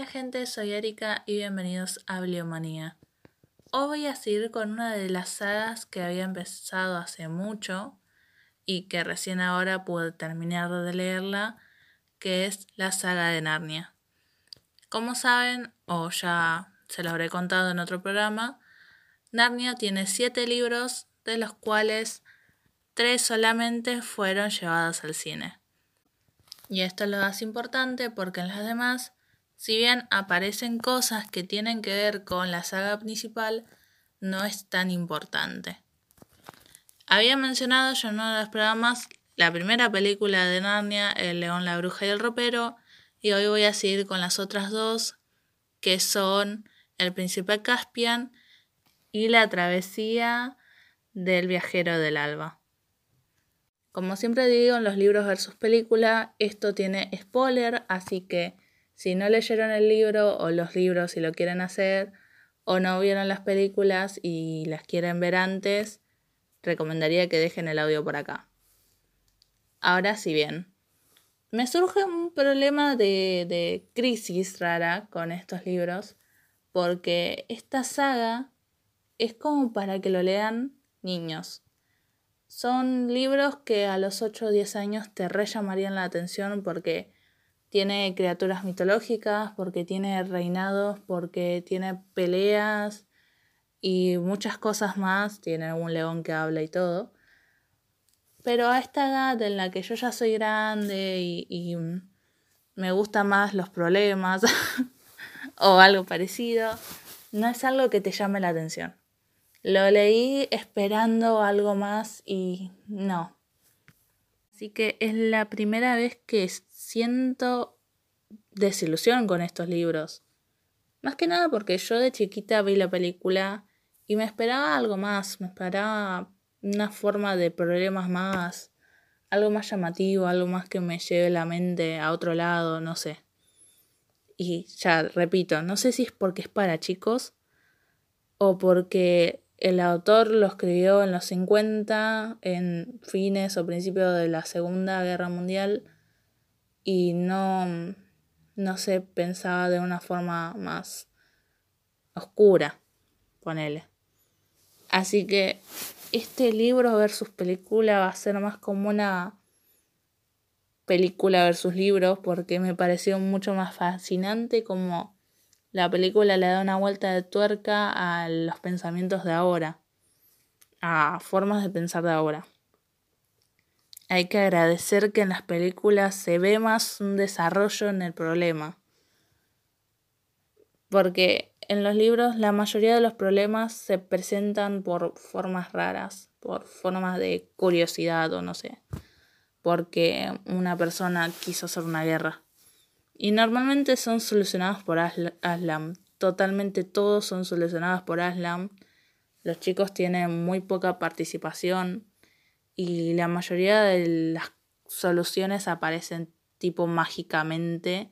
Hola gente, soy Erika y bienvenidos a Bibliomanía. Hoy voy a seguir con una de las sagas que había empezado hace mucho y que recién ahora pude terminar de leerla, que es la saga de Narnia. Como saben, o ya se lo habré contado en otro programa, Narnia tiene siete libros, de los cuales tres solamente fueron llevados al cine. Y esto es lo más importante porque en las demás, si bien aparecen cosas que tienen que ver con la saga principal, no es tan importante. Había mencionado yo en uno de los programas la primera película de Narnia, El león, la bruja y el ropero, y hoy voy a seguir con las otras dos, que son El príncipe Caspian y La travesía del viajero del alba. Como siempre digo en los libros versus película, esto tiene spoiler, así que si no leyeron el libro o los libros si lo quieren hacer, o no vieron las películas y las quieren ver antes, recomendaría que dejen el audio por acá. Ahora sí bien, me surge un problema de, de crisis rara con estos libros, porque esta saga es como para que lo lean niños. Son libros que a los 8 o 10 años te re llamarían la atención porque tiene criaturas mitológicas, porque tiene reinados, porque tiene peleas y muchas cosas más. Tiene un león que habla y todo. Pero a esta edad en la que yo ya soy grande y, y me gustan más los problemas o algo parecido, no es algo que te llame la atención. Lo leí esperando algo más y no. Así que es la primera vez que siento desilusión con estos libros. Más que nada porque yo de chiquita vi la película y me esperaba algo más, me esperaba una forma de problemas más, algo más llamativo, algo más que me lleve la mente a otro lado, no sé. Y ya, repito, no sé si es porque es para chicos o porque el autor lo escribió en los 50, en fines o principios de la Segunda Guerra Mundial, y no, no se pensaba de una forma más oscura, ponele. Así que este libro versus película va a ser más como una película versus libros porque me pareció mucho más fascinante como la película le da una vuelta de tuerca a los pensamientos de ahora, a formas de pensar de ahora. Hay que agradecer que en las películas se ve más un desarrollo en el problema. Porque en los libros la mayoría de los problemas se presentan por formas raras, por formas de curiosidad o no sé, porque una persona quiso hacer una guerra. Y normalmente son solucionados por Aslam. Totalmente todos son solucionados por Aslam. Los chicos tienen muy poca participación y la mayoría de las soluciones aparecen tipo mágicamente.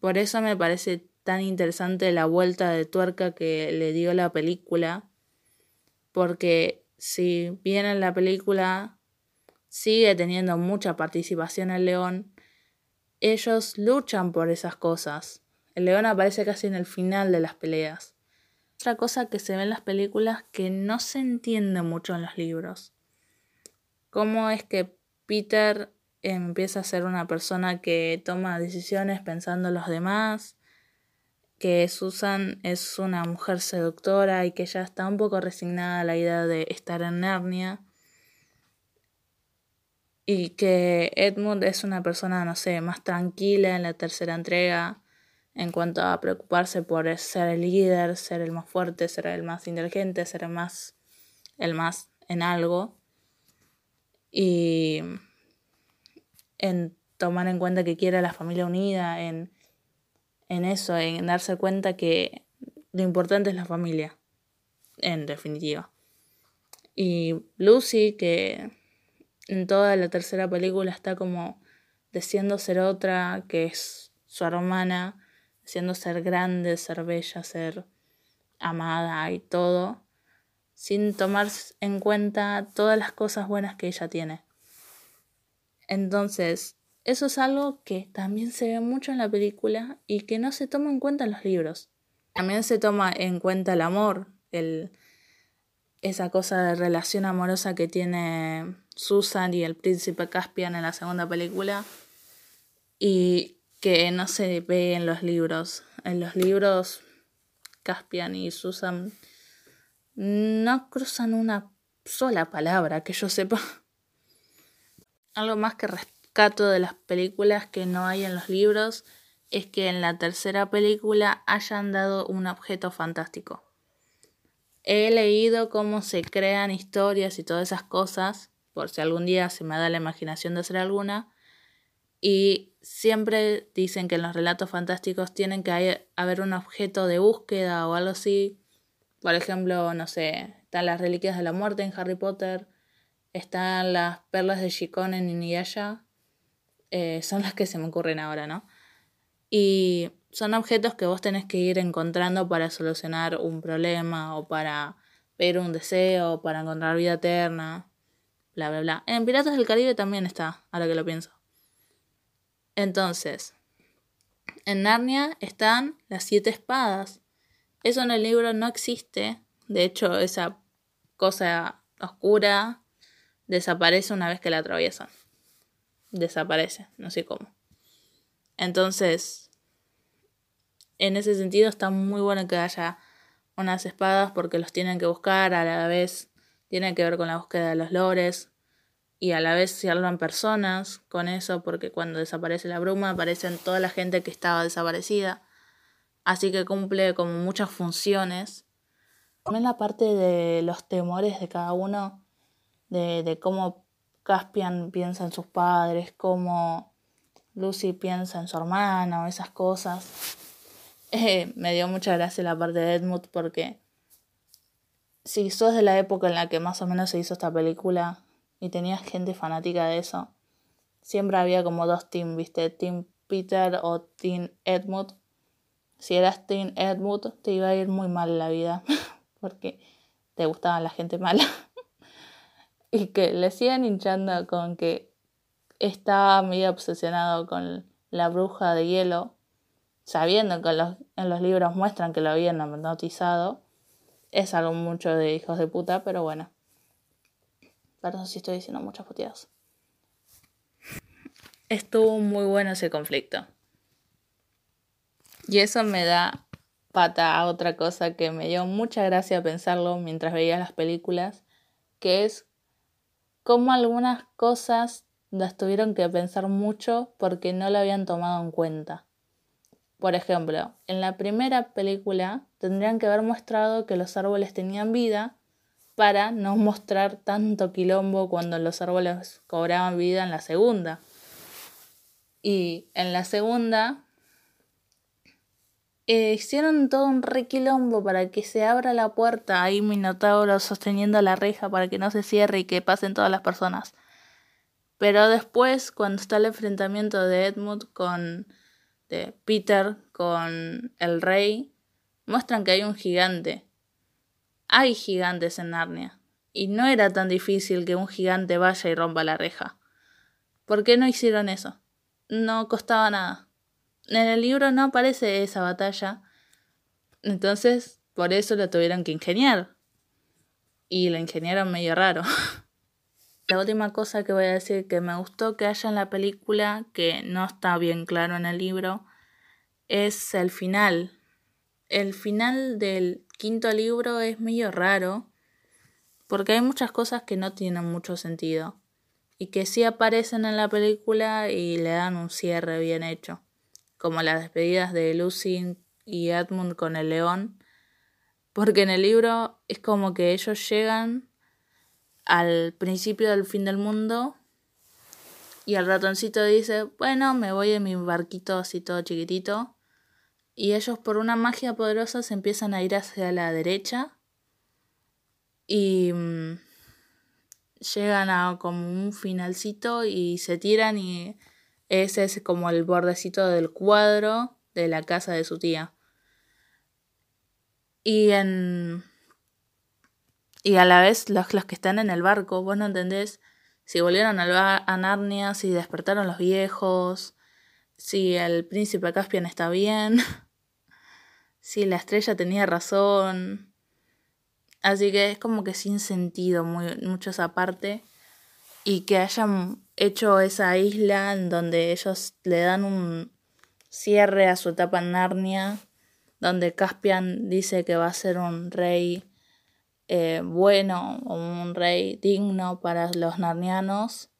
Por eso me parece tan interesante la vuelta de tuerca que le dio la película. Porque si bien en la película sigue teniendo mucha participación el león, ellos luchan por esas cosas. El león aparece casi en el final de las peleas. Otra cosa que se ve en las películas que no se entiende mucho en los libros. Cómo es que Peter empieza a ser una persona que toma decisiones pensando en los demás, que Susan es una mujer seductora y que ya está un poco resignada a la idea de estar en Narnia y que Edmund es una persona, no sé, más tranquila en la tercera entrega en cuanto a preocuparse por ser el líder, ser el más fuerte, ser el más inteligente, ser el más, el más en algo. Y en tomar en cuenta que quiere a la familia unida, en, en eso, en darse cuenta que lo importante es la familia, en definitiva. Y Lucy, que en toda la tercera película está como deseando ser otra, que es su hermana, deseando ser grande, ser bella, ser amada y todo, sin tomar en cuenta todas las cosas buenas que ella tiene. Entonces, Eso es algo que también se ve mucho en la película y que no se toma en cuenta en los libros. También se toma en cuenta el amor, el, esa cosa de relación amorosa que tiene Susan y el príncipe Caspian en la segunda película y que no se ve en los libros. En los libros Caspian y Susan no cruzan una sola palabra que yo sepa. Algo más que rescato de las películas que no hay en los libros es que en la tercera película hayan dado un objeto fantástico. He leído cómo se crean historias y todas esas cosas, por si algún día se me da la imaginación de hacer alguna, y siempre dicen que en los relatos fantásticos tienen que haber un objeto de búsqueda o algo así. Por ejemplo, no sé, están las reliquias de la muerte en Harry Potter, están las perlas de Shikon en Inuyasha, eh, son las que se me ocurren ahora, ¿no? Y son objetos que vos tenés que ir encontrando para solucionar un problema o para pedir un deseo, para encontrar vida eterna, bla, bla, bla. En Piratas del Caribe también está, ahora que lo pienso. Entonces, en Narnia están las siete espadas. Eso en el libro no existe. De hecho, esa cosa oscura desaparece una vez que la atraviesan. Desaparece, no sé cómo. Entonces, en ese sentido está muy bueno que haya unas espadas porque los tienen que buscar, a la vez tienen que ver con la búsqueda de los lores y a la vez se hablan personas con eso porque cuando desaparece la bruma aparecen toda la gente que estaba desaparecida. Así que cumple como muchas funciones. También la parte de los temores de cada uno, de, de cómo Caspian piensa en sus padres, cómo Lucy piensa en su hermana o esas cosas. Eh, me dio mucha gracia la parte de Edmund porque si sos de la época en la que más o menos se hizo esta película y tenías gente fanática de eso, siempre había como dos teams, ¿viste? Team Peter o Team Edmund. Si eras Team Edmund te iba a ir muy mal la vida porque te gustaba la gente mala. y que le siguen hinchando con que estaba medio obsesionado con la bruja de hielo sabiendo que en los libros muestran que lo habían notizado, es algo mucho de hijos de puta, pero bueno. Perdón si estoy diciendo muchas puteadas. Estuvo muy bueno ese conflicto. Y eso me da pata a otra cosa que me dio mucha gracia pensarlo mientras veía las películas, que es cómo algunas cosas las tuvieron que pensar mucho porque no lo habían tomado en cuenta. Por ejemplo, en la primera película tendrían que haber mostrado que los árboles tenían vida para no mostrar tanto quilombo cuando los árboles cobraban vida en la segunda. Y en la segunda eh, hicieron todo un requilombo para que se abra la puerta, ahí Minotauro sosteniendo la reja para que no se cierre y que pasen todas las personas. Pero después, cuando está el enfrentamiento de Edmund con de Peter con el rey muestran que hay un gigante. Hay gigantes en Narnia. Y no era tan difícil que un gigante vaya y rompa la reja. ¿Por qué no hicieron eso? No costaba nada. En el libro no aparece esa batalla. Entonces, por eso lo tuvieron que ingeniar. Y la ingeniaron medio raro. La última cosa que voy a decir que me gustó que haya en la película, que no está bien claro en el libro, es el final. El final del quinto libro es medio raro, porque hay muchas cosas que no tienen mucho sentido y que sí aparecen en la película y le dan un cierre bien hecho, como las despedidas de Lucy y Edmund con el león, porque en el libro es como que ellos llegan al principio del fin del mundo y el ratoncito dice, bueno, me voy en mi barquito así todo chiquitito. Y ellos por una magia poderosa se empiezan a ir hacia la derecha y mm, llegan a como un finalcito y se tiran y ese es como el bordecito del cuadro de la casa de su tía. Y en y a la vez los, los que están en el barco, vos no entendés si volvieron a Narnia, si despertaron los viejos, si el príncipe Caspian está bien, si la estrella tenía razón. Así que es como que sin sentido muy, mucho esa parte. Y que hayan hecho esa isla en donde ellos le dan un cierre a su etapa en Narnia, donde Caspian dice que va a ser un rey eh, bueno o un rey digno para los narnianos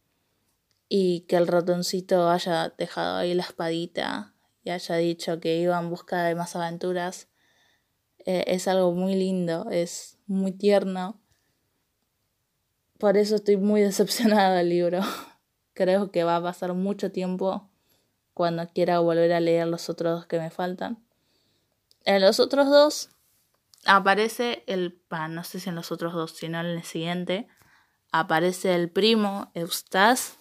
y que el ratoncito haya dejado ahí la espadita y haya dicho que iba en busca de más aventuras eh, es algo muy lindo, es muy tierno. Por eso estoy muy decepcionada del libro. Creo que va a pasar mucho tiempo cuando quiera volver a leer los otros dos que me faltan. En los otros dos aparece el, no sé si en los otros dos, sino en el siguiente, aparece el primo Eustace,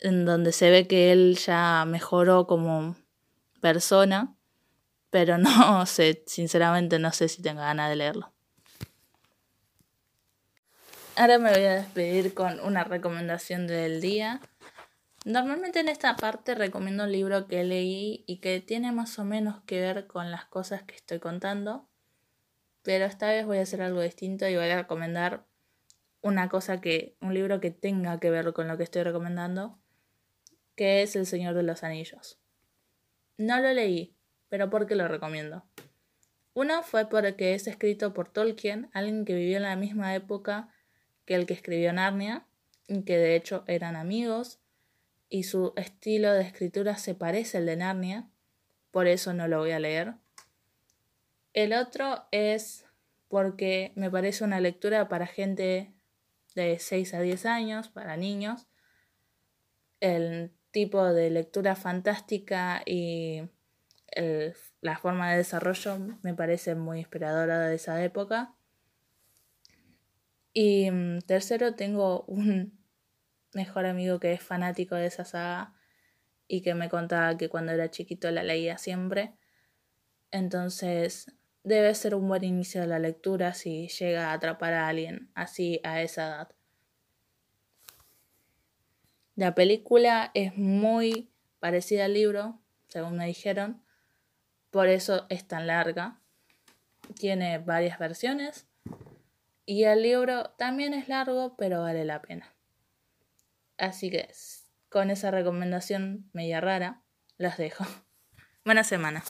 en donde se ve que él ya mejoró como persona, pero no sé, sinceramente no sé si tengo ganas de leerlo. Ahora me voy a despedir con una recomendación del día. Normalmente en esta parte recomiendo un libro que leí y que tiene más o menos que ver con las cosas que estoy contando. Pero esta vez voy a hacer algo distinto y voy a recomendar una cosa que, un libro que tenga que ver con lo que estoy recomendando, que es El Señor de los Anillos. No lo leí, pero ¿por qué lo recomiendo? Uno fue porque es escrito por Tolkien, alguien que vivió en la misma época que el que escribió Narnia, que de hecho eran amigos, y su estilo de escritura se parece al de Narnia, por eso no lo voy a leer. El otro es porque me parece una lectura para gente de 6 a 10 años, para niños. El tipo de lectura fantástica y la forma de desarrollo me parece muy inspiradora de esa época. Y mm, tercero, tengo un mejor amigo que es fanático de esa saga y que me contaba que cuando era chiquito la leía siempre. Entonces debe ser un buen inicio de la lectura si llega a atrapar a alguien así a esa edad. La película es muy parecida al libro, según me dijeron, por eso es tan larga. Tiene varias versiones y el libro también es largo, pero vale la pena. Así que con esa recomendación media rara, las dejo. Buena semana.